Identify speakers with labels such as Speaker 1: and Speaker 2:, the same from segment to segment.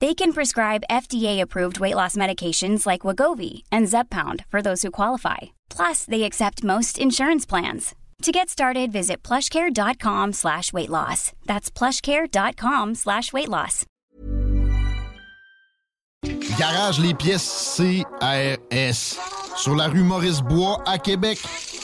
Speaker 1: They can prescribe FDA-approved weight loss medications like Wagovi and Zepbound for those who qualify. Plus, they accept most insurance plans. To get started, visit plushcare.com slash weight loss. That's plushcare.com slash weight loss.
Speaker 2: Garage les pièces CRS. Sur la rue Maurice-Bois à Québec.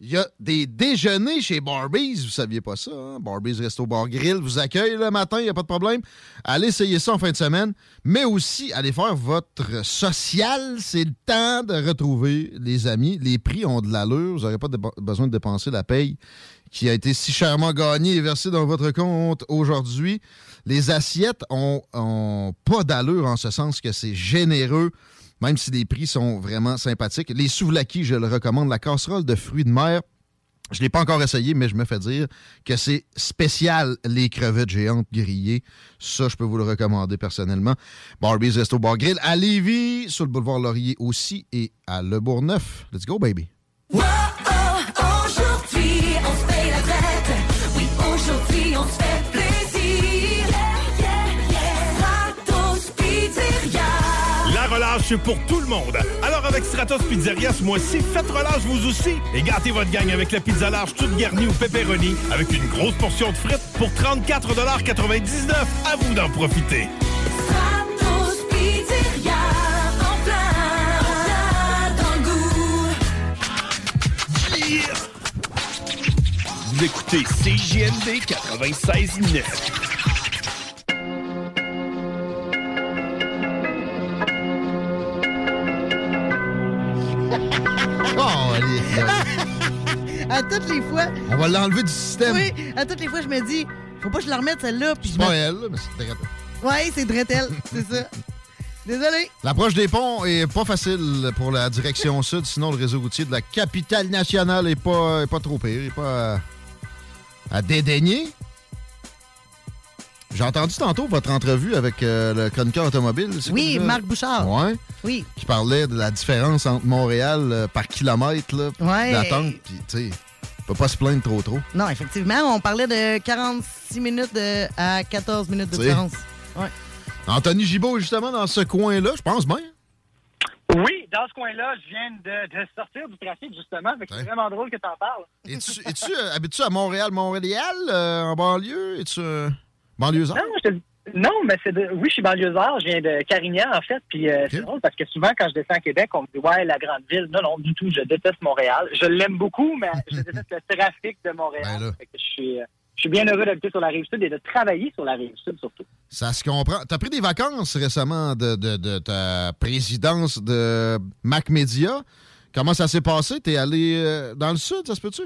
Speaker 2: Il y a des déjeuners chez Barbies, vous saviez pas ça, hein? Barbies Resto Bar Grill vous accueille le matin, il n'y a pas de problème. Allez essayer ça en fin de semaine, mais aussi allez faire votre social. C'est le temps de retrouver les amis. Les prix ont de l'allure, vous n'aurez pas besoin de dépenser la paye qui a été si chèrement gagnée et versée dans votre compte aujourd'hui. Les assiettes ont, ont pas d'allure en ce sens que c'est généreux même si les prix sont vraiment sympathiques. Les souvlaki, je le recommande. La casserole de fruits de mer, je ne l'ai pas encore essayé, mais je me fais dire que c'est spécial, les crevettes géantes grillées. Ça, je peux vous le recommander personnellement. Barbie's Resto Bar Grill à Lévis, sur le boulevard Laurier aussi, et à Le Bourgneuf. Let's go, baby.
Speaker 3: Pour tout le monde. Alors avec Stratos Pizzeria, ce mois-ci, faites relâche vous aussi. Et gâtez votre gang avec la pizza large toute garnie au pepperoni avec une grosse portion de frites pour 34,99 À vous d'en profiter.
Speaker 4: Stratos Pizzeria. En plein, en plein dans le goût.
Speaker 3: Vous écoutez CJMD 96.9.
Speaker 5: toutes les fois.
Speaker 2: On va l'enlever du système.
Speaker 5: Oui, à toutes les fois, je me dis, faut pas que je la remette celle-là.
Speaker 2: C'est pas elle, mais c'est très
Speaker 5: Ouais, c'est Dretel, c'est ça. Désolé.
Speaker 2: L'approche des ponts est pas facile pour la direction sud, sinon le réseau routier de la capitale nationale est pas, est pas trop pire, est pas à, à dédaigner. J'ai entendu tantôt votre entrevue avec euh, le chroniqueur automobile.
Speaker 5: Oui,
Speaker 2: quoi?
Speaker 5: Marc Bouchard.
Speaker 2: Ouais.
Speaker 5: Oui.
Speaker 2: Qui parlait de la différence entre Montréal euh, par kilomètre là,
Speaker 5: Ouais.
Speaker 2: Puis, tu sais, peut pas se plaindre trop trop.
Speaker 5: Non, effectivement, on parlait de 46 minutes de- à 14 minutes de
Speaker 2: Tu sais.
Speaker 5: différence. Ouais.
Speaker 2: Anthony Gibault, justement, dans ce coin-là, je pense bien.
Speaker 6: Oui, dans ce coin-là, je viens de, de sortir du trafic, justement. fait que C'est vraiment drôle que tu en parles.
Speaker 2: Es-tu es-tu, euh, habites-tu à Montréal, Montréal, euh, en banlieue? Es-tu euh, banlieusard?
Speaker 6: Non, je te- non, mais c'est de... oui, je suis banlieusard, je viens de Carignan, en fait. Puis euh, c'est drôle parce que souvent, quand je descends à Québec, on me dit Ouais, la grande ville. Non, non, du tout, je déteste Montréal. Je l'aime beaucoup, mais je déteste le trafic de Montréal. Fait que je suis. euh, Je suis bien heureux d'habiter sur la rive sud et de travailler sur la rive sud surtout.
Speaker 2: Ça se comprend. T'as pris des vacances récemment de, de- de ta présidence de Mac Media. Comment ça s'est passé? T'es allé euh, dans le sud, ça se peut-tu?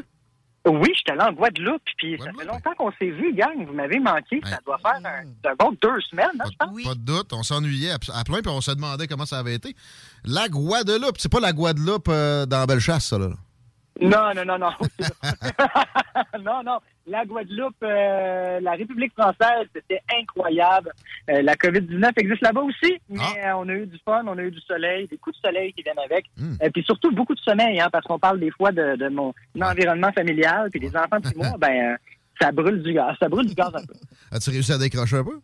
Speaker 6: Oui, je suis allé en Guadeloupe, puis ça fait longtemps qu'on s'est vu, gang. Vous m'avez manqué. Ça doit faire un, un bon deux semaines, hein, je pense.
Speaker 2: Pas de doute. On s'ennuyait à, à plein, puis on se demandait comment ça avait été. La Guadeloupe, c'est pas la Guadeloupe euh, dans Bellechasse, ça, là.
Speaker 6: Non, non, non, non. non, non. La Guadeloupe, euh, la République française, c'était incroyable. Euh, la COVID-19 existe là-bas aussi, mais euh, on a eu du fun, on a eu du soleil, des coups de soleil qui viennent avec. Et puis surtout beaucoup de sommeil, hein, parce qu'on parle des fois de, de mon environnement familial, puis les enfants de moi, ben, euh, ça brûle du gaz. Ça brûle du gaz un peu.
Speaker 2: As-tu réussi à décrocher un peu?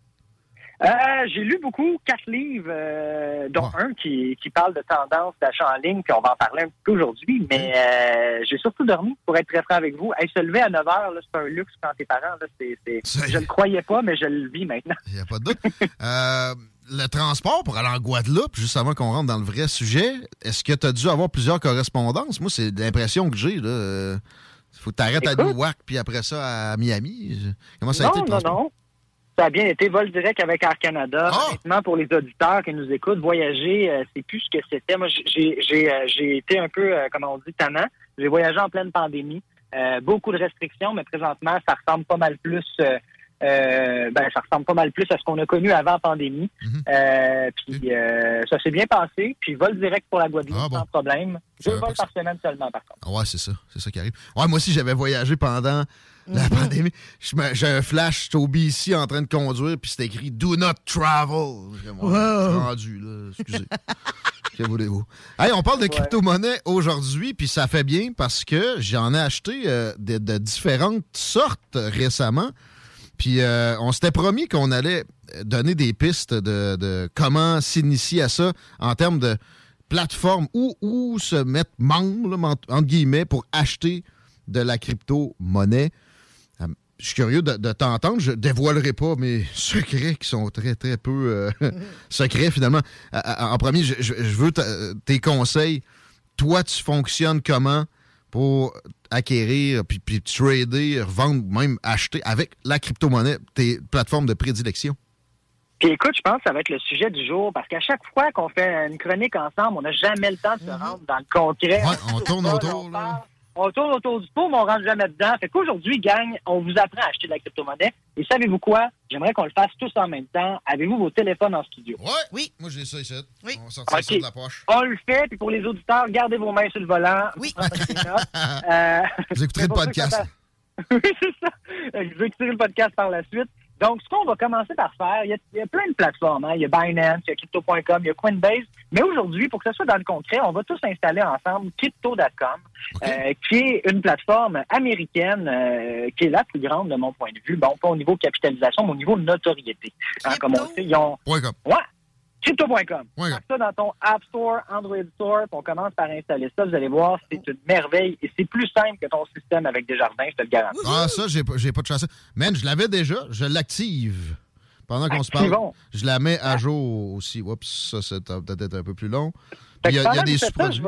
Speaker 6: Euh, j'ai lu beaucoup, quatre livres, euh, dont un qui, qui parle de tendance d'achat en ligne, puis on va en parler un petit peu aujourd'hui, mais euh, j'ai surtout dormi, pour être très franc avec vous. Hey, se lever à 9 heures, là, c'est un luxe quand t'es parent. Là, c'est, c'est- je le croyais pas, mais je le vis maintenant.
Speaker 2: Il n'y a pas de doute. Euh, le transport pour aller en Guadeloupe, juste avant qu'on rentre dans le vrai sujet, est-ce que tu as dû avoir plusieurs correspondances? Moi, c'est l'impression que j'ai. Il faut que tu arrêtes à. Newark, puis après ça à Miami. Comment ça a
Speaker 6: non,
Speaker 2: été le
Speaker 6: non,
Speaker 2: transport?
Speaker 6: non. Ça a bien été vol direct avec Air Canada. Honnêtement, pour les auditeurs qui nous écoutent, voyager, euh, c'est plus ce que c'était. Moi, j'ai j'ai euh, j'ai été un peu, euh, comment on dit, tannant. J'ai voyagé en pleine pandémie. Euh, beaucoup de restrictions, mais présentement, ça ressemble pas mal plus. Euh, ben, ça ressemble pas mal plus à ce qu'on a connu avant la pandémie. Euh, puis euh, ça s'est bien passé. Puis vol direct pour la Guadeloupe, sans problème. Deux vols par semaine seulement, par contre.
Speaker 2: Ah Ouais, c'est ça. C'est ça qui arrive. Ouais, moi aussi, j'avais voyagé pendant la pandémie. Je me- J'ai un flash, j'étais au BC en train de conduire, puis c'était écrit Do not travel. Suis rendu, là. Excusez. que voulez-vous? Hey, on parle de crypto-monnaie aujourd'hui, puis ça fait bien parce que j'en ai acheté de, de différentes sortes récemment. Puis euh, on s'était promis qu'on allait donner des pistes de, comment s'initier à ça en termes de plateforme où, se mettre membre, entre guillemets, pour acheter de la crypto-monnaie. Euh, Je suis curieux de, t'entendre. Je dévoilerai pas mes secrets qui sont très, très peu euh, secrets finalement. En premier, je, veux tes conseils. Toi, tu fonctionnes comment? Pour acquérir, puis, puis trader, revendre, même acheter avec la crypto-monnaie, tes plateformes de prédilection?
Speaker 6: Puis écoute, je pense que ça va être le sujet du jour parce qu'à chaque fois qu'on fait une chronique ensemble, on n'a jamais le temps de se rendre dans le concret.
Speaker 2: on tourne autour,
Speaker 6: parle, on tourne autour du pot, mais on rentre jamais dedans. Fait qu'aujourd'hui, gang, on vous apprend à acheter de la crypto-monnaie. Et savez-vous quoi? J'aimerais qu'on le fasse tous en même temps. Avez-vous vos téléphones en studio?
Speaker 2: Ouais. Oui. Moi, j'ai ça ici.
Speaker 5: Oui.
Speaker 2: On va sortir ça de la poche.
Speaker 6: On le fait, puis pour les auditeurs, gardez vos mains sur le volant. Oui.
Speaker 2: Vous écouterez le podcast.
Speaker 6: oui, c'est ça. Euh, Vous écouterez le podcast par la suite. Donc, ce qu'on va commencer par faire, il y a, il y a plein de plateformes. hein. Il y a Binance, il y a Crypto.com, il y a Coinbase. Mais aujourd'hui, pour que ce soit dans le concret, on va tous installer ensemble Crypto.com, euh, qui est une plateforme américaine euh, qui est la plus grande de mon point de vue. Bon, pas au niveau capitalisation, mais au niveau notoriété. Hein, comme on sait, ils ont... Ouais. Crypto.com. Ça dans ton App Store, Android Store, puis on commence par installer ça. Vous allez voir, c'est une merveille et c'est plus simple que ton système avec Desjardins, je te le garantis.
Speaker 2: Ah, ça, j'ai pas, j'ai pas de chance. Man, je l'avais déjà, je l'active. Pendant qu'on se parle, je la mets à jour aussi. Oups, ça, c'est peut-être un peu plus long. Il y a, y des sous-produits.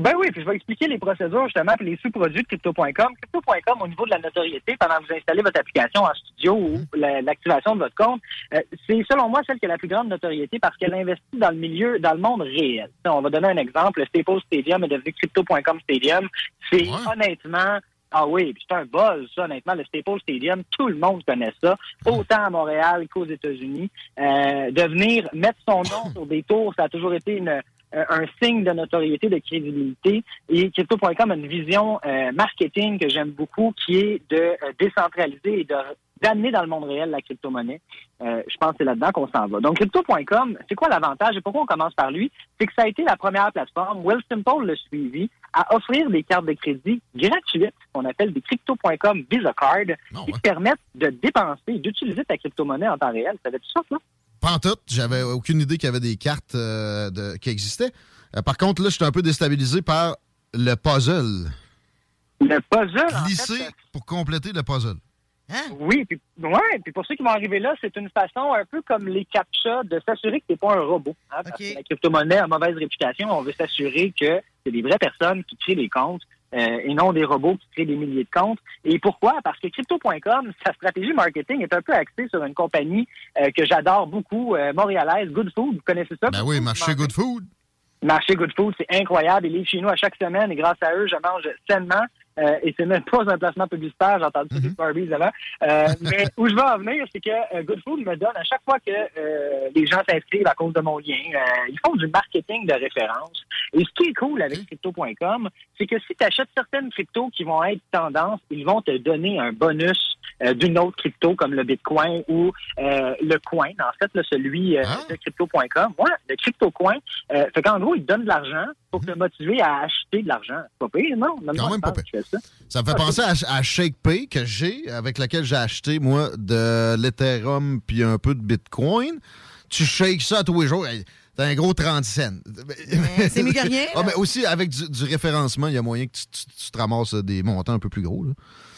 Speaker 6: Ben oui, puis je vais expliquer les procédures justement puis les sous-produits de Crypto.com. Crypto.com, au niveau de la notoriété, pendant que vous installez votre application en studio ou la- l'activation de votre compte, euh, c'est selon moi celle qui a la plus grande notoriété parce qu'elle investit dans le milieu, dans le monde réel. On va donner un exemple. Le Staples Stadium est devenu Crypto.com Stadium. C'est honnêtement... Ah oui, c'est un buzz, ça, honnêtement. Le Staples Stadium, tout le monde connaît ça, autant à Montréal qu'aux États-Unis. Euh, de venir mettre son nom sur des tours, ça a toujours été une, un signe de notoriété, de crédibilité. Et Crypto.com a une vision euh, marketing que j'aime beaucoup, qui est de euh, décentraliser et de d'amener dans le monde réel la crypto-monnaie. Euh, je pense que c'est là-dedans qu'on s'en va. Donc, Crypto.com, c'est quoi l'avantage et pourquoi on commence par lui? C'est que ça a été la première plateforme, Will Simple l'a suivi, à offrir des cartes de crédit gratuites, qu'on appelle des Crypto.com Visa Card, qui te permettent de dépenser et d'utiliser ta crypto-monnaie en temps réel. Ça fait ça, ça?
Speaker 2: Pas en tout, j'avais aucune idée qu'il y avait des cartes euh, de- qui existaient. Euh, par contre, là, j'étais un peu déstabilisé par le puzzle.
Speaker 6: Le puzzle, en
Speaker 2: Glisser
Speaker 6: fait,
Speaker 2: pour compléter le puzzle.
Speaker 6: Oui, puis ouais, puis pour ceux qui vont arriver là, c'est une façon un peu comme les captcha de s'assurer que t'es pas un robot. hein, parce que la crypto-monnaie a mauvaise réputation. On veut s'assurer que c'est des vraies personnes qui créent les comptes euh, et non des robots qui créent des milliers de comptes. Et pourquoi? Parce que Crypto.com, sa stratégie marketing est un peu axée sur une compagnie euh, que j'adore beaucoup, euh, montréalaise, Good Food. Vous connaissez ça?
Speaker 2: Ben oui, marché Good Food.
Speaker 6: Marché Good Food, c'est incroyable. Ils livrent chez nous à chaque semaine et grâce à eux, je mange sainement. Euh, et c'est même pas un placement publicitaire, j'ai entendu ça des Barbies avant. Euh, mais où je veux en venir, c'est que euh, Good Food me donne à chaque fois que euh, les gens s'inscrivent à cause de mon lien, euh, ils font du marketing de référence. Et ce qui est cool avec crypto.com, c'est que si tu achètes certaines cryptos qui vont être tendance, ils vont te donner un bonus euh, d'une autre crypto comme le Bitcoin ou euh, le coin, en fait, là, celui euh, de crypto.com. Ouais, le CryptoCoin. Euh, fait qu'en gros, ils te donnent de l'argent pour te motiver à acheter de l'argent. C'est Pas pire, non? Même
Speaker 2: Quand
Speaker 6: moi,
Speaker 2: même pas
Speaker 6: ça.
Speaker 2: Ça me fait
Speaker 6: Ah,
Speaker 2: penser à, à ShakePay que j'ai, avec laquelle j'ai acheté, moi, de l'Ethereum puis un peu de Bitcoin. Tu shakes ça à tous les jours. T'as un gros 30 cents.
Speaker 5: c'est mieux que rien,
Speaker 2: Ah, mais aussi, avec du, du référencement, il y a moyen que tu, tu- tu te ramasses des montants un peu plus gros. là.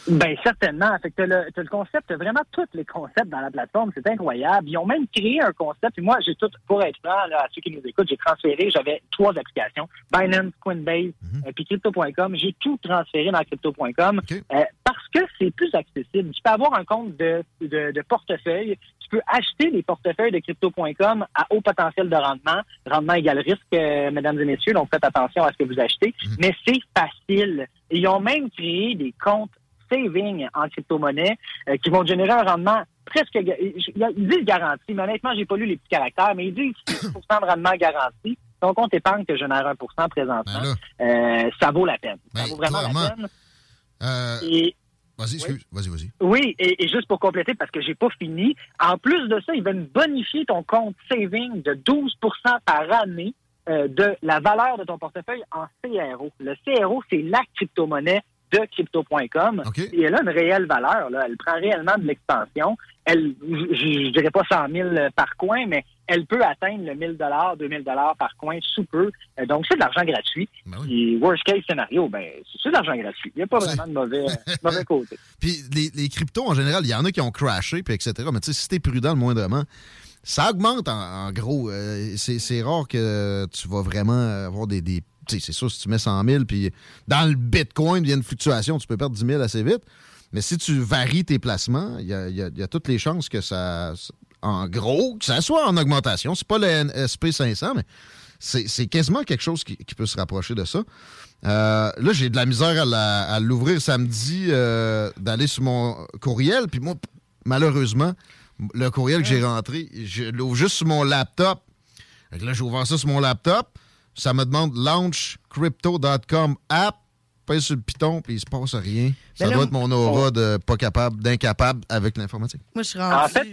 Speaker 6: Ben certainement. Fait que t'as le, t'as le concept, vraiment tous les concepts dans la plateforme. C'est incroyable. Ils ont même créé un concept. Et moi, j'ai tout, pour être franc, là, à ceux qui nous écoutent, j'ai transféré, j'avais trois applications. Binance, Coinbase, euh, puis Crypto.com. J'ai tout transféré dans Crypto.com euh, parce que c'est plus accessible. Tu peux avoir un compte de, de, de portefeuille. Tu peux acheter les portefeuilles de Crypto.com à haut potentiel de rendement. Rendement égal risque, euh, mesdames et messieurs. Donc, faites attention à ce que vous achetez. Mais c'est facile. Ils ont même créé des comptes saving en crypto-monnaie euh, qui vont générer un rendement presque... Ils disent garanti, mais honnêtement, j'ai pas lu les petits caractères, mais ils disent 6 de rendement garanti. Ton compte épargne te génère 1% présentement. Euh, ça vaut la peine. Ça vaut vraiment la peine.
Speaker 2: Euh,
Speaker 6: Et-
Speaker 2: Vas-y, excuse. Vas-y, vas-y.
Speaker 6: oui, et, et juste pour compléter, parce que j'ai pas fini, en plus de ça, ils veulent bonifier ton compte saving de 12% par année euh, de la valeur de ton portefeuille en CRO. Le CRO, c'est la crypto-monnaie de crypto.com. Et elle a une réelle valeur. Là. Elle prend réellement de l'expansion. Elle, je, je dirais pas 100 000 par coin, mais elle peut atteindre le 1000 dollars, 2000 dollars par coin sous peu. Euh, donc, c'est de l'argent gratuit. Et worst case scénario, ben, c'est de l'argent gratuit. Il n'y a pas vraiment de mauvais, euh, mauvais côté.
Speaker 2: Puis les, les cryptos, en général, il y en a qui ont crashé, puis etc. Mais tu sais, si t'es prudent le moindrement, ça augmente en, en gros. Euh, c'est rare que tu vas vraiment avoir des... tu c'est sûr, si tu mets 100 000, puis dans le Bitcoin, il y a une fluctuation, tu peux perdre 10 000 assez vite. Mais si tu varies tes placements, il y a, il y a- il y a toutes les chances que ça... En gros, que ça soit en augmentation. C'est pas le NSP 500, mais c'est quasiment quelque chose qui, qui peut se rapprocher de ça. Euh, là, j'ai de la misère à l'ouvrir samedi, euh, d'aller sur mon courriel. Puis moi, malheureusement, le courriel que j'ai rentré, je l'ouvre juste sur mon laptop. Là, j'ai ouvert ça sur mon laptop. Ça me demande launchcrypto.com app. Pèse sur le piton, puis il se passe rien. Ça
Speaker 5: Ben là,
Speaker 2: doit être mon aura de pas capable, d'incapable avec l'informatique.
Speaker 5: Moi, je suis
Speaker 6: En fait,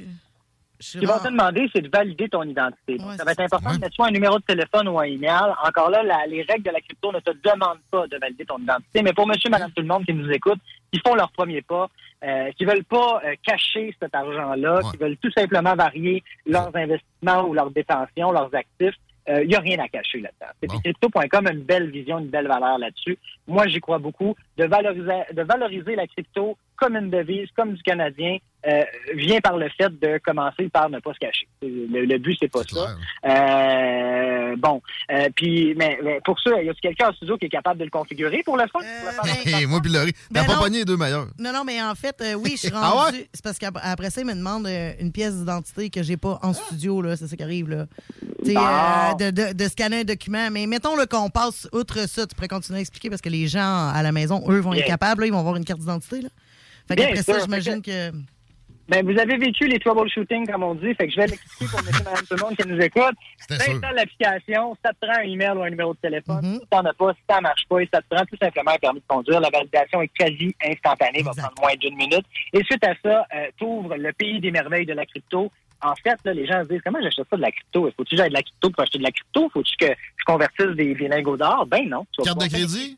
Speaker 6: Ce qu'ils vont te demander, c'est de valider ton identité. Ça va être important de mettre soit un numéro de téléphone ou un email. Encore là, la- les règles de la crypto ne te demandent pas de valider ton identité. Mais pour monsieur, madame, tout le monde qui nous écoute, qui font leur premier pas, euh, qui veulent pas euh, cacher cet argent-là, qui veulent tout simplement varier leurs investissements ou leurs détentions, leurs actifs, il n'y a rien à cacher là-dedans. Puis crypto.com a une belle vision, une belle valeur là-dessus. Moi, j'y crois beaucoup. De valoriser, de valoriser la crypto comme une devise, comme du Canadien, euh, vient par le fait de commencer par ne pas se cacher. Le, le but, c'est pas ça. Euh, bon, euh, puis, mais, mais pour ça, y a quelqu'un en studio qui est capable de le configurer pour le fun?
Speaker 2: Moi, puis Laurie, t'as pas pogné les deux meilleurs.
Speaker 5: Non, non, mais en fait, euh, oui, je suis
Speaker 2: Ah
Speaker 5: rendue.
Speaker 2: ouais?
Speaker 5: C'est parce qu'après ça, ils me demandent euh, une pièce d'identité que j'ai pas en studio, là. C'est ça qui arrive, là.
Speaker 6: Ah.
Speaker 5: euh, de, de- de scanner un document. Mais mettons le qu'on passe outre ça, tu pourrais continuer à expliquer parce que les gens à la maison, eux, vont
Speaker 6: Bien.
Speaker 5: être capables, là, ils vont avoir une carte d'identité, là. Fait qu'après ça, j'imagine que.
Speaker 6: Ben, vous avez vécu les troubleshooting, comme on dit, fait que je vais l'expliquer pour monsieur, madame, tout le monde qui nous écoute. T'installes l'application, ça te prend un email ou un numéro de téléphone. Si t'en as pas, si ça marche pas, et ça te prend tout simplement un permis de conduire. La validation est quasi instantanée, va prendre moins d'une minute. Et suite à ça, tu ouvres le pays des merveilles de la crypto. En fait, là, les gens se disent, comment j'achète ça de la crypto? Faut-tu que j'aille de la crypto pour acheter de la crypto? Faut-tu que je convertisse des, des lingots d'or? Ben non.
Speaker 2: Carte de crédit?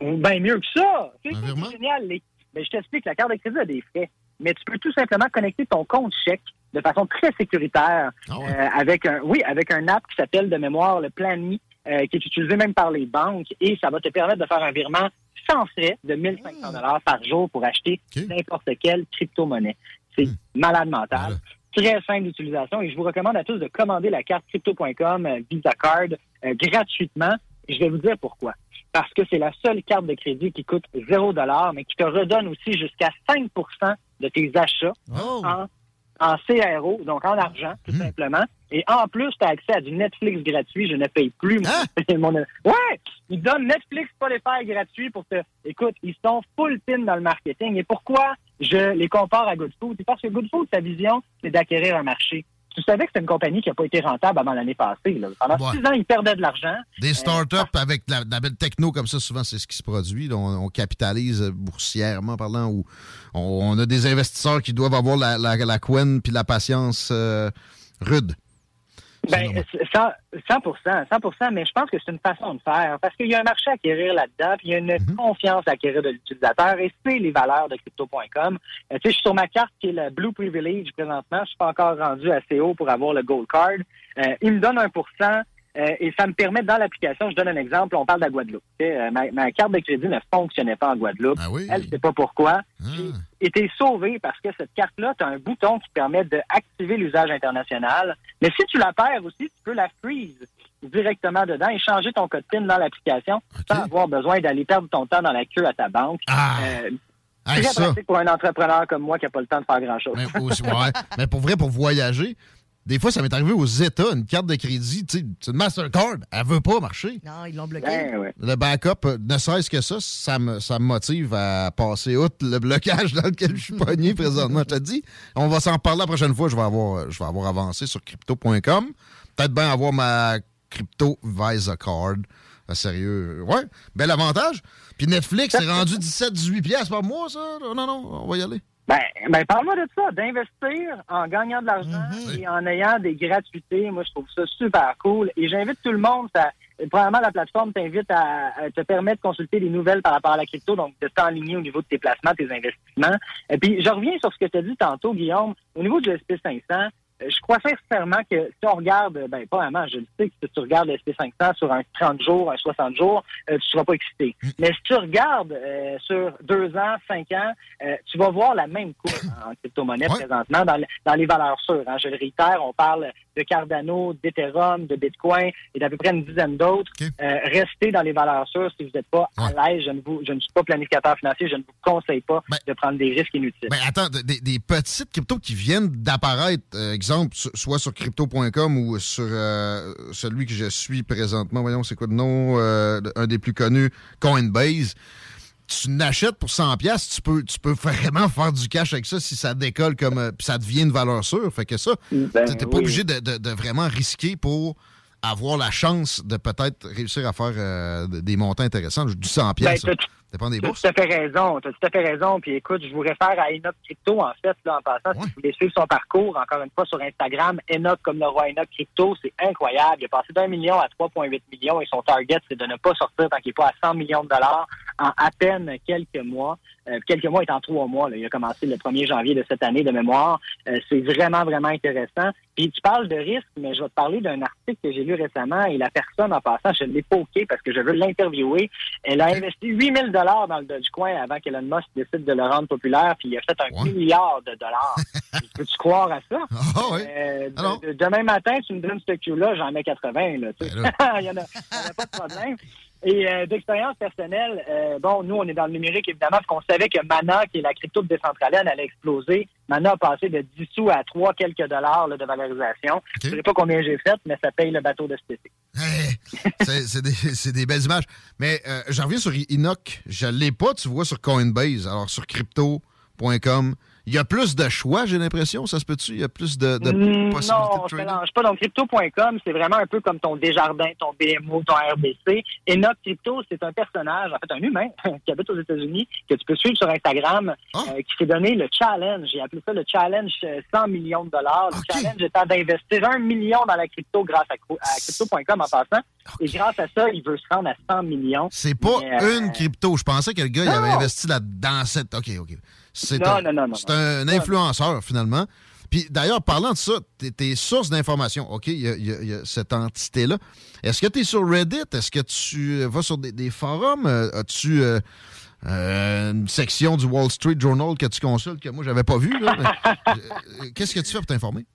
Speaker 6: Ben mieux que ça. C'est ça qui
Speaker 2: virement?
Speaker 6: est génial. Les- Ben, je t'explique, la carte de crédit a des frais. Mais tu peux tout simplement connecter ton compte chèque de façon très sécuritaire euh, avec un oui, avec un app qui s'appelle de mémoire le Plani, euh, qui est utilisé même par les banques et ça va te permettre de faire un virement sans frais de 1500 dollars par jour pour acheter n'importe quelle crypto-monnaie. C'est malade mental. Très simple d'utilisation et je vous recommande à tous de commander la carte crypto.com euh, Visa Card euh, gratuitement. Je vais vous dire pourquoi. Parce que c'est la seule carte de crédit qui coûte 0 mais qui te redonne aussi jusqu'à 5 de tes achats en en CRO, donc en argent, tout
Speaker 2: Hmm.
Speaker 6: simplement. Et en plus, tu as accès à du Netflix gratuit. Je ne paye plus.
Speaker 2: Hein?
Speaker 6: mon- Ouais! Ils donnent Netflix Spotify gratuit pour te... Écoute, ils sont full pin dans le marketing. Et pourquoi je les compare à Good Food? C'est parce que Good Food, sa vision, c'est d'acquérir un marché. Tu savais que c'est une compagnie qui n'a pas été rentable avant l'année passée. Là. Pendant
Speaker 2: Ouais.
Speaker 6: six ans, ils perdaient de l'argent.
Speaker 2: Des
Speaker 6: Euh,
Speaker 2: startups avec de la, de la belle techno comme ça, souvent, c'est ce qui se produit. là. On, on capitalise boursièrement parlant ou on, on a des investisseurs qui doivent avoir la, la, la couenne puis la patience euh, rude.
Speaker 6: Ben, c'est 100, 100%, 100%, mais je pense que c'est une façon de faire parce qu'il y a un marché à acquérir là-dedans, puis il y a une
Speaker 2: Mhm.
Speaker 6: confiance à acquérir de l'utilisateur et c'est les valeurs de crypto.com. Euh, tu sais, je suis sur ma carte qui est le Blue Privilege présentement. Je suis pas encore rendu assez haut pour avoir le Gold Card. Euh, il me donne 1 euh, et ça me permet, dans l'application, je donne un exemple, on parle de la Guadeloupe. Euh, ma, ma carte de crédit ne fonctionnait pas en Guadeloupe.
Speaker 2: Ah oui?
Speaker 6: Elle, ne sait pas pourquoi.
Speaker 2: Ah.
Speaker 6: J'ai été sauvé parce que cette carte-là, tu as un bouton qui permet d'activer l'usage international. Mais si tu la perds aussi, tu peux la freeze directement dedans et changer ton code PIN dans l'application sans avoir besoin d'aller perdre ton temps dans la queue à ta banque. Euh,
Speaker 2: Hey,
Speaker 6: très pratique pour un entrepreneur comme moi qui n'a pas le temps de faire grand-chose.
Speaker 2: Mais, aussi, ouais. Mais pour vrai, pour voyager, des fois, ça m'est arrivé aux États, une carte de crédit, tu sais, c'est une Mastercard, elle veut pas marcher.
Speaker 5: Non, ils l'ont bloqué.
Speaker 6: Ben, ouais.
Speaker 2: Le backup, euh, ne serait-ce que ça, ça me, ça me motive à passer outre le blocage dans lequel je suis pogné présentement. Je te dis, on va s'en parler la prochaine fois. Je vais avoir, euh, je vais avoir avancé sur crypto.com. Peut-être bien avoir ma crypto Visa Card. Ah, sérieux. Ouais, bel avantage. Puis Netflix, c'est rendu 17-18 piastres par mois, ça. Non, non, on va y aller.
Speaker 6: Ben, ben parle-moi de ça, d'investir en gagnant de l'argent et en ayant des gratuités. Moi, je trouve ça super cool. Et j'invite tout le monde. Ça, premièrement, la plateforme t'invite à, à te permettre de consulter des nouvelles par rapport à la crypto, donc de t'enligner au niveau de tes placements, tes investissements. Et puis, je reviens sur ce que tu as dit tantôt, Guillaume. Au niveau du SP500, euh, je crois sincèrement que si on regarde, ben pas vraiment, je le sais que si tu regardes le SP500 sur un 30 jours, un 60 jours, euh, tu seras pas excité. Mais si tu regardes euh, sur deux ans, cinq ans, euh, tu vas voir la même courbe en crypto-monnaie présentement dans, dans les valeurs sûres. hein. Je le réitère, on parle de Cardano, d'Ethereum, de Bitcoin et d'à peu près une dizaine d'autres. Euh, restez dans les valeurs sûres si vous n'êtes pas à l'aise. Je ne, vous, je ne suis pas planificateur financier, je ne vous conseille pas de prendre des risques inutiles.
Speaker 2: Ben attends, des, des petites cryptos qui viennent d'apparaître, euh, exemple, so- soit sur crypto.com ou sur euh, celui que je suis présentement, voyons, c'est quoi le nom, un des plus connus, Coinbase. Tu n'achètes pour 100 pièces, tu peux, tu peux vraiment faire du cash avec ça si ça décolle comme euh, puis ça devient une valeur sûre. Fait que ça,
Speaker 6: Ben
Speaker 2: t'es pas
Speaker 6: oui.
Speaker 2: obligé de, de- de vraiment risquer pour avoir la chance de peut-être réussir à faire euh, des montants intéressants. Du 100 pièces,
Speaker 6: Ben,
Speaker 2: dépend des
Speaker 6: Tu as
Speaker 2: bourses.
Speaker 6: tout à fait raison. Tu as tout à fait raison. Puis écoute, je vous réfère à Enoch Crypto, en fait, là, en passant. Si vous voulez suivre son parcours, encore une fois, sur Instagram, Enoch comme le roi Enoch Crypto, c'est incroyable. Il est passé d'un million à 3,8 millions et son target, c'est de ne pas sortir tant qu'il n'est pas à 100 millions de dollars en à peine quelques mois. Euh, quelques mois en trois mois. là. Il a commencé le 1er janvier de cette année de mémoire. Euh, c'est vraiment, vraiment intéressant. Puis tu parles de risque, mais je vais te parler d'un article que j'ai lu récemment et la personne en passant, je l'ai poké parce que je veux l'interviewer. Elle a investi 8000 dollars dans le Dogecoin avant qu'Elon Musk décide de le rendre populaire, puis il a fait un milliard de dollars. Peux-tu croire à ça? Euh, de- de- demain matin, tu me donnes ce Q-là, j'en mets 80. Là, tu sais. il n'y en a pas de problème. Et euh, d'expérience personnelle, euh, bon, nous, on est dans le numérique, évidemment, parce qu'on savait que Mana, qui est la crypto de décentrale, allait exploser. Mana a passé de 10 sous à 3 quelques dollars là, de valorisation. Je ne sais pas combien j'ai fait, mais ça paye le bateau de cet été.
Speaker 2: C'est des, belles images. Mais euh, j'en reviens sur Enoch. Je ne l'ai pas, tu vois, sur Coinbase. Alors, sur crypto.com, il y a plus de choix, j'ai l'impression. Ça se peut-tu? Il y a plus de, de
Speaker 6: Mm,
Speaker 2: possibilités
Speaker 6: non,
Speaker 2: de
Speaker 6: je
Speaker 2: trading?
Speaker 6: mélange pas. Donc, crypto.com, c'est vraiment un peu comme ton Desjardins, ton BMO, ton RBC. Et notre crypto, c'est un personnage, en fait, un humain qui habite aux États-Unis, que tu peux suivre sur Instagram,
Speaker 2: Ah.
Speaker 6: euh, qui s'est donné le challenge. J'ai appelé ça le challenge euh, 100 millions de dollars. Le challenge étant d'investir un million dans la crypto grâce à, crypto.com en passant. Et grâce à ça, il veut se rendre à 100 millions.
Speaker 2: C'est pas
Speaker 6: Mais, euh,
Speaker 2: une crypto. Je pensais que le gars, il avait investi là dans cette. OK, OK. C'est
Speaker 6: Non,
Speaker 2: un,
Speaker 6: non, non, non,
Speaker 2: c'est un influenceur, finalement. Puis d'ailleurs, parlant de ça, tes, sources d'information, OK, il y, a- y y cette entité-là. Est-ce que tu es sur Reddit? Est-ce que tu euh, vas sur des, des forums? Euh, As-tu euh, euh, une section du Wall Street Journal que tu consultes que moi, j'avais pas vu? là? Mais, euh, Qu'est-ce que tu fais pour t'informer?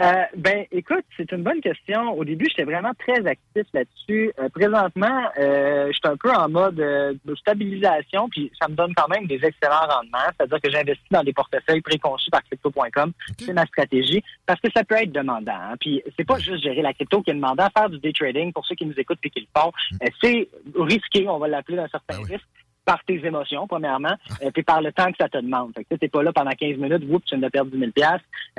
Speaker 6: Euh, ben, écoute, c'est une bonne question. Au début, j'étais vraiment très actif là-dessus. Euh, présentement, euh, je suis un peu en mode euh, de stabilisation, puis ça me donne quand même des excellents rendements. C'est-à-dire que j'investis dans des portefeuilles préconçus par crypto.com. C'est ma stratégie parce que ça peut être demandant. hein. Puis c'est pas juste gérer la crypto qui est demandant. Faire du day trading, pour ceux qui nous écoutent et qui le font, euh, c'est risqué, on va l'appeler d'un certain risque par tes émotions, premièrement, euh, puis par le temps que ça te demande. Fait que tu t'es pas là pendant 15 minutes, whoop, tu viens de perdre 10 000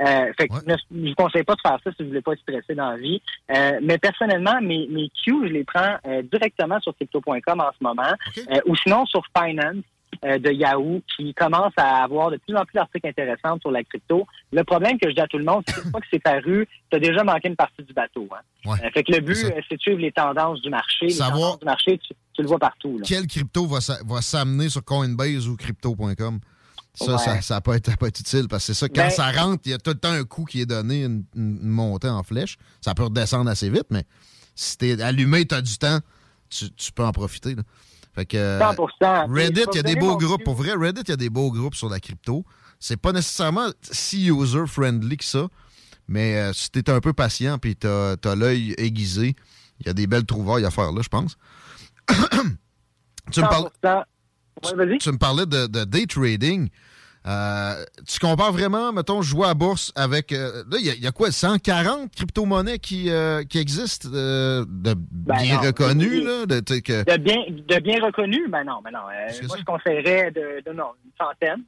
Speaker 6: euh, Fait que ne- je vous conseille pas de faire ça si vous voulez pas être stressé dans la vie. Euh, mais personnellement, mes, mes cues, je les prends euh, directement sur crypto.com en ce moment, euh, ou sinon sur Finance euh, de Yahoo, qui commence à avoir de plus en plus d'articles intéressants sur la crypto. Le problème que je dis à tout le monde, c'est qu'une fois que c'est paru, tu as déjà manqué une partie du bateau. Hein. Euh, fait que le but, euh, c'est de suivre les tendances du marché. Les
Speaker 2: Savoir-
Speaker 6: tendances du marché, tu, tu le vois partout. Là.
Speaker 2: Quel crypto va s'a- va s'amener sur Coinbase ou crypto.com? Ça,
Speaker 6: Ouais.
Speaker 2: ça, ça peut être, ça peut être utile parce que c'est ça, quand
Speaker 6: Ben-
Speaker 2: ça rentre, il y a tout le temps un coup qui est donné, une, une montée en flèche. Ça peut redescendre assez vite, mais si t'es allumé, t'as du temps, tu, tu peux en profiter. là. Fait que, euh,
Speaker 6: 100%.
Speaker 2: Reddit,
Speaker 6: Je vais
Speaker 2: il y a des beaux groupes. Pour vrai, Reddit, il y a des beaux groupes sur la crypto. C'est pas nécessairement si user-friendly que ça, mais euh, si t'es un peu patient puis t'as as, l'œil aiguisé, il y a des belles trouvailles à faire là, je pense. tu, me
Speaker 6: 100%.
Speaker 2: tu me parlais de, de day trading. Euh, tu compares vraiment, mettons, jouer à bourse avec. euh, là, il y, y a quoi, 140 crypto-monnaies qui, euh, qui existent, euh, de bien
Speaker 6: non,
Speaker 2: reconnues, là? De, que-
Speaker 6: De bien, de bien reconnu, ben non, ben non. Euh, moi, je conseillerais de, de non, une centaine.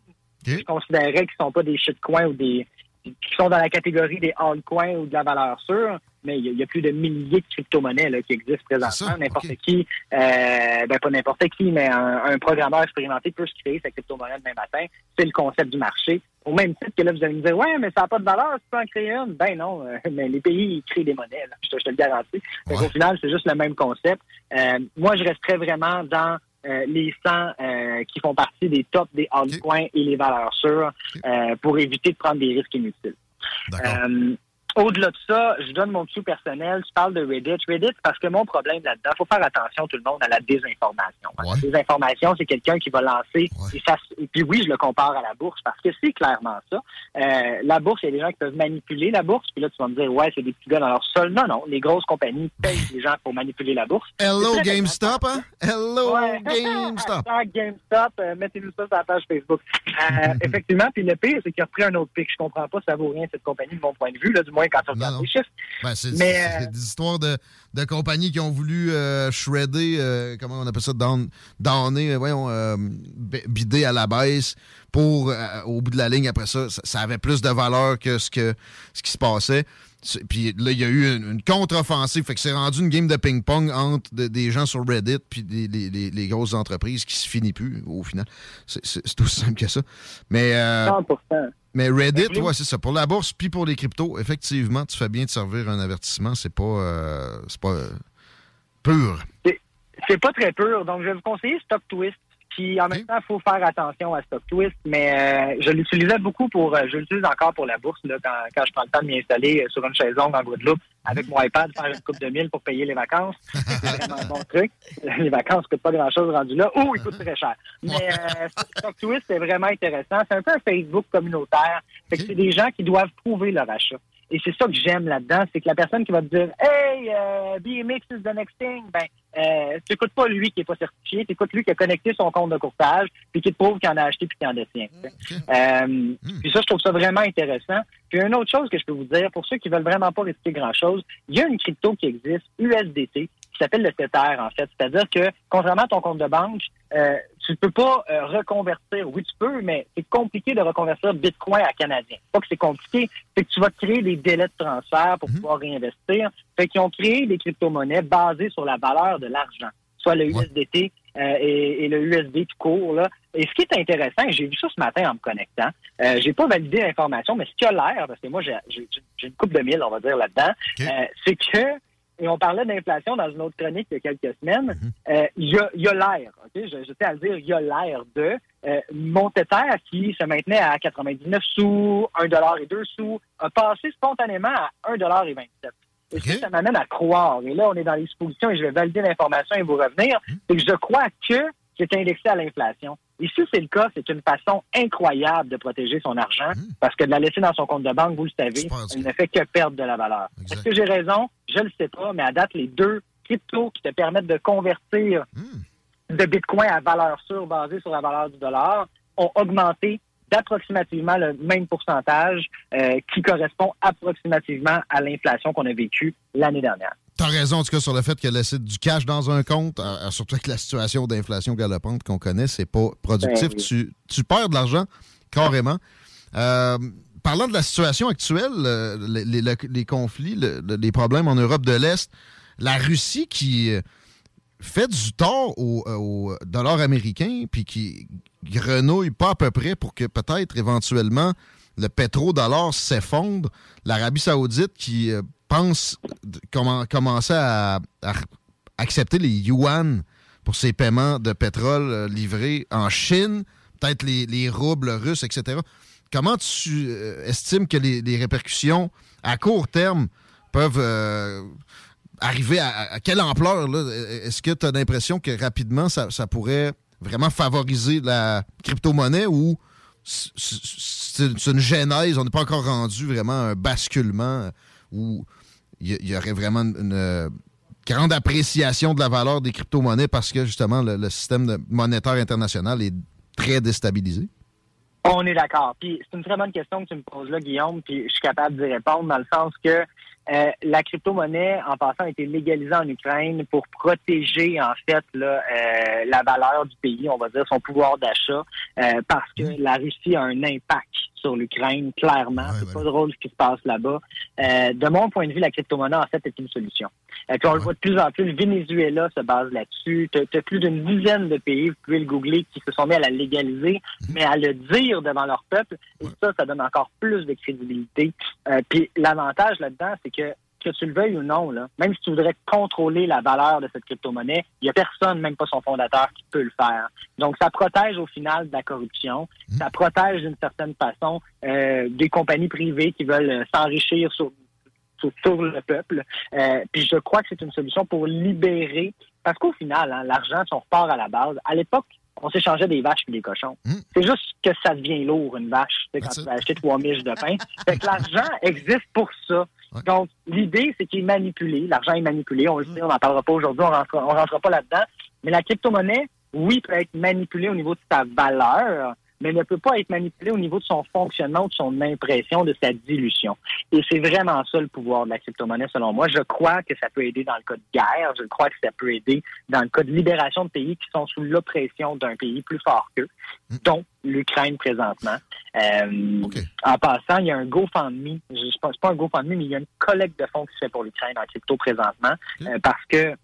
Speaker 6: Je considérerais qu'ils sont pas des shitcoins ou des qui sont dans la catégorie des altcoins ou de la valeur sûre, mais il y, a- il y a plus de milliers de crypto-monnaies là, qui existent présentement. N'importe qui, euh, ben pas n'importe qui, mais un, un programmeur expérimenté peut se créer sa crypto-monnaie demain matin. C'est le concept du marché. Au même titre que là, vous allez me dire, ouais, mais ça n'a pas de valeur, tu peux en créer une. Ben non, euh, mais les pays, ils créent des monnaies, là. Je, te, je te le garantis. Donc, au final, c'est juste le même concept. Euh, moi, je resterais vraiment dans euh, les 100 euh, qui font partie des tops des altcoins et les valeurs sûres euh, pour éviter de prendre des risques inutiles. Au-delà de ça, je donne mon cue personnel. Tu parles de Reddit. Reddit, parce que mon problème là-dedans, faut faire attention tout le monde à la désinformation. La désinformation, c'est quelqu'un qui va lancer. Et, ça, et puis oui, je le compare à la bourse parce que c'est clairement ça. Euh, la bourse, il y a des gens qui peuvent manipuler la bourse. Puis là, tu vas me dire, ouais, c'est des petits gars dans leur sol. Non, non. Les grosses compagnies payent les gens pour manipuler la bourse.
Speaker 2: Hello GameStop, hein? Hello
Speaker 6: Ouais.
Speaker 2: GameStop.
Speaker 6: GameStop, euh, mettez-nous ça sur la page Facebook. Euh, effectivement, puis le pire, c'est qu'il a repris un autre pic. Je comprends pas, ça vaut rien cette compagnie de mon point de vue, là, du moins quand on regarde les chiffres.
Speaker 2: Ben, c'est
Speaker 6: euh,
Speaker 2: des histoires de, de compagnies qui ont voulu euh, shredder, euh, comment on appelle ça, down, downer, voyons, euh, bider à la baisse pour, au bout de la ligne, après ça, ça, ça avait plus de valeur que ce, que, ce qui se passait. Puis là, il y a eu une, une contre-offensive. Fait que c'est rendu une game de ping-pong entre de- des gens sur Reddit puis des- les, les- les grosses entreprises qui se finit plus au final. C'est- aussi simple que ça. Mais, euh,
Speaker 6: 100%.
Speaker 2: mais Reddit, ouais, c'est ça. Pour la bourse puis pour les cryptos, effectivement, tu fais bien de servir un avertissement. C'est pas, euh, c'est pas euh, pur.
Speaker 6: C'est- C'est pas très pur. Donc, je vais vous conseiller Stock Twist. Puis, en même temps, il faut faire attention à Stock Twist. Mais euh, je l'utilisais beaucoup pour... euh, je l'utilise encore pour la bourse, là, quand, quand je prends le temps de m'y installer euh, sur une chaise longue en Guadeloupe avec mon iPad, faire une coupe de mille pour payer les vacances. C'est vraiment un bon truc. Les vacances ne coûtent pas grand-chose rendu là. Oh, ils coûtent très cher. Mais euh, Stock Twist, c'est vraiment intéressant. C'est un peu un Facebook communautaire. Fait que c'est des gens qui doivent prouver leur achat. Et c'est ça que j'aime là-dedans, c'est que la personne qui va te dire Hey, euh, BMX is the next thing, ben, euh, tu n'écoutes pas lui qui est pas certifié, tu écoutes lui qui a connecté son compte de courtage, puis qui te prouve qu'il en a acheté puis qu'il en détient. Euh, Puis ça, je trouve ça vraiment intéressant. Puis une autre chose que je peux vous dire, pour ceux qui veulent vraiment pas risquer grand-chose, il y a une crypto qui existe, USDT, qui s'appelle le Tether, en fait. C'est-à-dire que, contrairement à ton compte de banque, euh, tu peux pas euh, reconvertir. Oui, tu peux, mais c'est compliqué de reconvertir Bitcoin à Canadien. Pas que c'est compliqué, c'est que tu vas créer des délais de transfert pour pouvoir réinvestir. Fait qu'ils ont créé des crypto-monnaies basées sur la valeur de l'argent, soit le USDT euh, et, et le USD tout court. Là. Et ce qui est intéressant, j'ai vu ça ce matin en me connectant, euh, j'ai pas validé l'information, mais ce qui a l'air, parce que moi j'ai une coupe de mille, on va dire, là-dedans, euh, c'est que et on parlait d'inflation dans une autre chronique il y a quelques semaines. Euh, Il y a, il y a l'air, ok? Je, je tiens à le dire, il y a l'air de euh, qui se maintenait à 99 sous, 1 dollar et 2 sous, a passé spontanément à 1 dollar et 27. Et ça, ça m'amène à croire. Et là, on est dans les suppositions et je vais valider l'information et vous revenir. C'est que je crois que c'est indexé à l'inflation. Ici, c'est le cas. C'est une façon incroyable de protéger son argent parce que de la laisser dans son compte de banque, vous le savez, elle ne fait que perdre de la valeur. Est-ce que j'ai raison? Je ne le sais pas, mais à date, les deux cryptos qui te permettent de convertir de Bitcoin à valeur sûre basée sur la valeur du dollar ont augmenté d'approximativement le même pourcentage euh, qui correspond approximativement à l'inflation qu'on a vécue l'année dernière.
Speaker 2: T'as raison, en tout cas, sur le fait que laisser du cash dans un compte, euh, surtout avec la situation d'inflation galopante qu'on connaît, c'est pas productif.
Speaker 6: Ben
Speaker 2: tu, tu perds de l'argent, carrément. Euh, parlant de la situation actuelle, euh, les, les- le- les conflits, le- le- les problèmes en Europe de l'Est, la Russie qui euh, fait du tort au, euh, au dollar américain, puis qui grenouille pas à peu près pour que peut-être éventuellement le pétrodollar s'effondre. L'Arabie saoudite qui pense comment- commencer à, accepter les yuan pour ses paiements de pétrole euh, livrés en Chine, peut-être les, les roubles russes, etc. Comment tu euh, estimes que les, répercussions à court terme peuvent euh, arriver à, quelle ampleur? là? Est-ce que tu as l'impression que rapidement, ça, pourrait vraiment favoriser la crypto-monnaie ou c'est une genèse, on n'est pas encore rendu vraiment un basculement où il y, aurait vraiment une, une, euh, grande appréciation de la valeur des crypto-monnaies parce que justement le, le système de- monétaire international est très déstabilisé?
Speaker 6: On est d'accord. Puis c'est une très bonne question que tu me poses là, Guillaume, puis je suis capable d'y répondre dans le sens que euh, la crypto-monnaie, en passant, a été légalisée en Ukraine pour protéger, en fait, là, euh, la valeur du pays, on va dire, son pouvoir d'achat, euh, parce que la Russie a un impact sur l'Ukraine, clairement. c'est pas drôle ce qui se passe là-bas. Euh, de mon point de vue, la crypto-monnaie, en fait, est une solution. Euh, puis on le voit de plus en plus, le Venezuela se base là-dessus. Tu as, plus d'une dizaine de pays, vous pouvez le googler, qui se sont mis à la légaliser, mais à le dire devant leur peuple. Et ça, ça donne encore plus de crédibilité. Euh, puis l'avantage là-dedans, c'est que que tu le veuilles ou non, là, même si tu voudrais contrôler la valeur de cette crypto-monnaie, il n'y a personne, même pas son fondateur, qui peut le faire. Donc, ça protège au final de la corruption. Ça protège d'une certaine façon euh, des compagnies privées qui veulent euh, s'enrichir sur sur, sur le peuple. Euh, puis je crois que c'est une solution pour libérer, parce qu'au final, hein, l'argent, si on repart à la base, à l'époque, on s'échangeait des vaches et des cochons. C'est juste que ça devient lourd, une vache, quand tu vas acheter trois miches de pain. fait que l'argent existe pour ça. Donc, l'idée, c'est qu'il est manipulé. L'argent est manipulé. On le sait, on n'en parlera pas aujourd'hui, on rentre, on rentrera pas là-dedans. Mais la crypto-monnaie, oui, peut être manipulée au niveau de sa valeur, mais ne peut pas être manipulée au niveau de son fonctionnement, de son impression, de sa dilution. Et c'est vraiment ça le pouvoir de la crypto-monnaie, selon moi. Je crois que ça peut aider dans le cas de guerre. Je crois que ça peut aider dans le cas de libération de pays qui sont sous l'oppression d'un pays plus fort qu'eux, dont l'Ukraine présentement. Euh, En passant, il y a un GoFundMe. Je pense pas un GoFundMe, mais il y a une collecte de fonds qui se fait pour l'Ukraine en crypto présentement, euh, parce que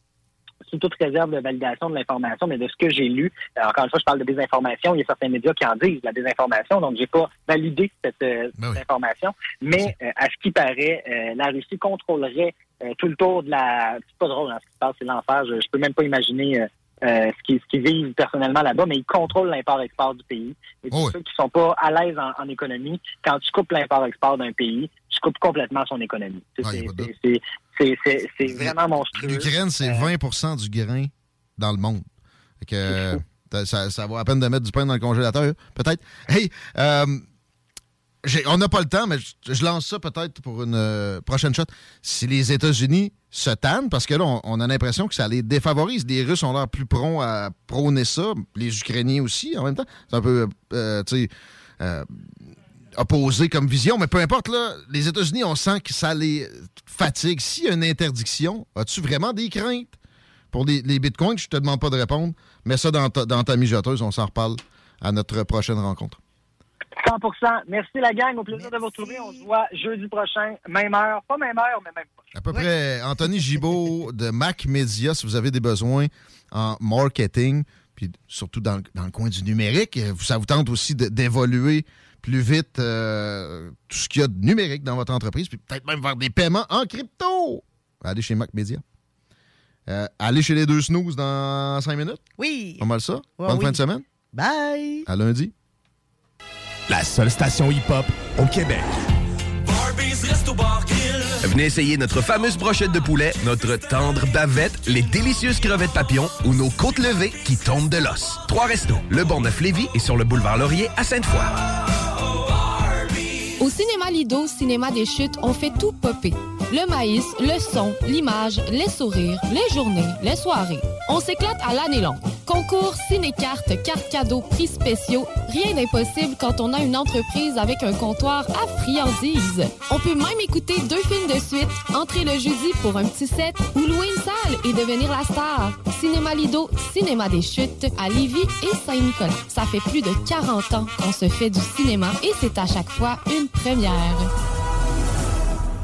Speaker 6: sous toute réserve de validation de l'information, mais de ce que j'ai lu, euh, encore une fois, je parle de désinformation, il y a certains médias qui en disent la désinformation, donc j'ai pas validé cette, euh, cette information, mais euh, à ce qui paraît, euh, la Russie contrôlerait euh, tout le tour de la... C'est pas drôle, hein, ce qui se passe, c'est l'enfer, je, je peux même pas imaginer... euh, ce qui ce qui vivent personnellement là-bas, mais ils contrôlent l'import-export du pays. Et tous ceux qui sont pas à l'aise en, en économie, quand tu coupes l'import-export d'un pays, tu coupes complètement son économie. C'est c'est- vraiment monstrueux.
Speaker 2: L'Ukraine, c'est
Speaker 6: Euh,
Speaker 2: 20% du grain dans le monde. Fait que, euh, ça, ça vaut à peine de mettre du pain dans le congélateur, peut-être. Hey, euh, on n'a pas le temps, mais je, lance ça peut-être pour une euh, prochaine shot. Si les États-Unis se tannent, parce que là, on, a l'impression que ça les défavorise. Les Russes ont l'air plus prompts à prôner ça, les Ukrainiens aussi, en même temps. C'est un peu, euh, euh, opposé comme vision, mais peu importe, là, les États-Unis, on sent que ça les fatigue. S'il y a une interdiction, as-tu vraiment des craintes pour les, bitcoins? Je te demande pas de répondre. Mets ça dans ta, dans ta mijoteuse, on s'en reparle à notre prochaine rencontre.
Speaker 6: 100 Merci la gang. Au plaisir de vous retrouver. On se voit jeudi prochain, même heure. Pas même heure, mais même pas.
Speaker 2: À peu près, Anthony Gibault de Mac Media, si vous avez des besoins en marketing, puis surtout dans, le- dans le coin du numérique, euh, ça vous tente aussi d'évoluer plus vite euh, tout ce qu'il y a de numérique dans votre entreprise, puis peut-être même faire des paiements en crypto. Allez chez Mac Media. Euh, allez chez les deux snooze dans cinq minutes.
Speaker 5: Oui.
Speaker 2: Pas mal ça.
Speaker 5: Ouais,
Speaker 2: Bonne
Speaker 5: oui.
Speaker 2: fin de semaine.
Speaker 5: Bye.
Speaker 2: À lundi.
Speaker 7: La seule station hip-hop au Québec. Venez essayer notre fameuse brochette de poulet, notre tendre bavette, les délicieuses crevettes papillons ou nos côtes levées qui tombent de l'os. Trois restos, le Bonneuf Lévis et sur le boulevard Laurier à Sainte-Foy.
Speaker 8: Au cinéma Lido, cinéma des chutes, on fait tout popper. Le maïs, le son, l'image, les sourires, les journées, les soirées. On s'éclate à l'année longue. Concours, ciné-cartes, cartes cadeaux, prix spéciaux, rien d'impossible quand on a une entreprise avec un comptoir à friandises. On peut même écouter deux films de suite, entrer le jeudi pour un petit set ou louer une salle et devenir la star. Cinéma Lido, cinéma des chutes à Lévis et Saint-Nicolas. Ça fait plus de 40 ans qu'on se fait du cinéma et c'est à chaque fois une première.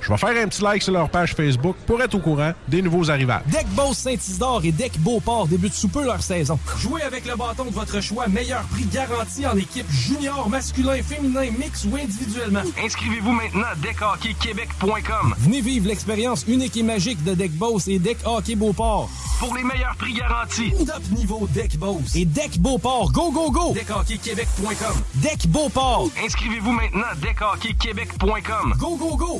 Speaker 9: Je vais faire un petit like sur leur page Facebook pour être au courant des nouveaux arrivages.
Speaker 10: Deck Boss Saint-Isidore et Deck Beauport débutent sous peu leur saison. Jouez avec le bâton de votre choix, meilleur prix garanti en équipe junior, masculin, féminin, mix ou individuellement. Inscrivez-vous maintenant à deckhockeyquebec.com. Venez vivre l'expérience unique et magique de Deck Boss et Deck Hockey Beauport. Pour les meilleurs prix garantis. Top niveau Deck Boss et Deck Beauport. Go, go, go! Deckhockeyquebec.com. Deck Beauport. Inscrivez-vous maintenant à deckhockeyquebec.com. Go, go, go!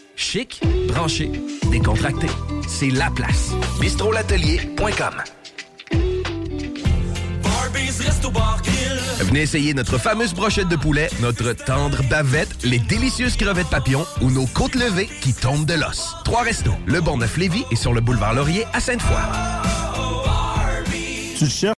Speaker 7: Chic, branché, décontracté. C'est la place. bistrolatelier.com. Venez essayer notre fameuse brochette de poulet, notre tendre bavette, les délicieuses crevettes papillons ou nos côtes levées qui tombent de l'os. Trois restos, le Bonneuf Lévis et sur le boulevard Laurier à Sainte-Foy.
Speaker 9: Tu cherches?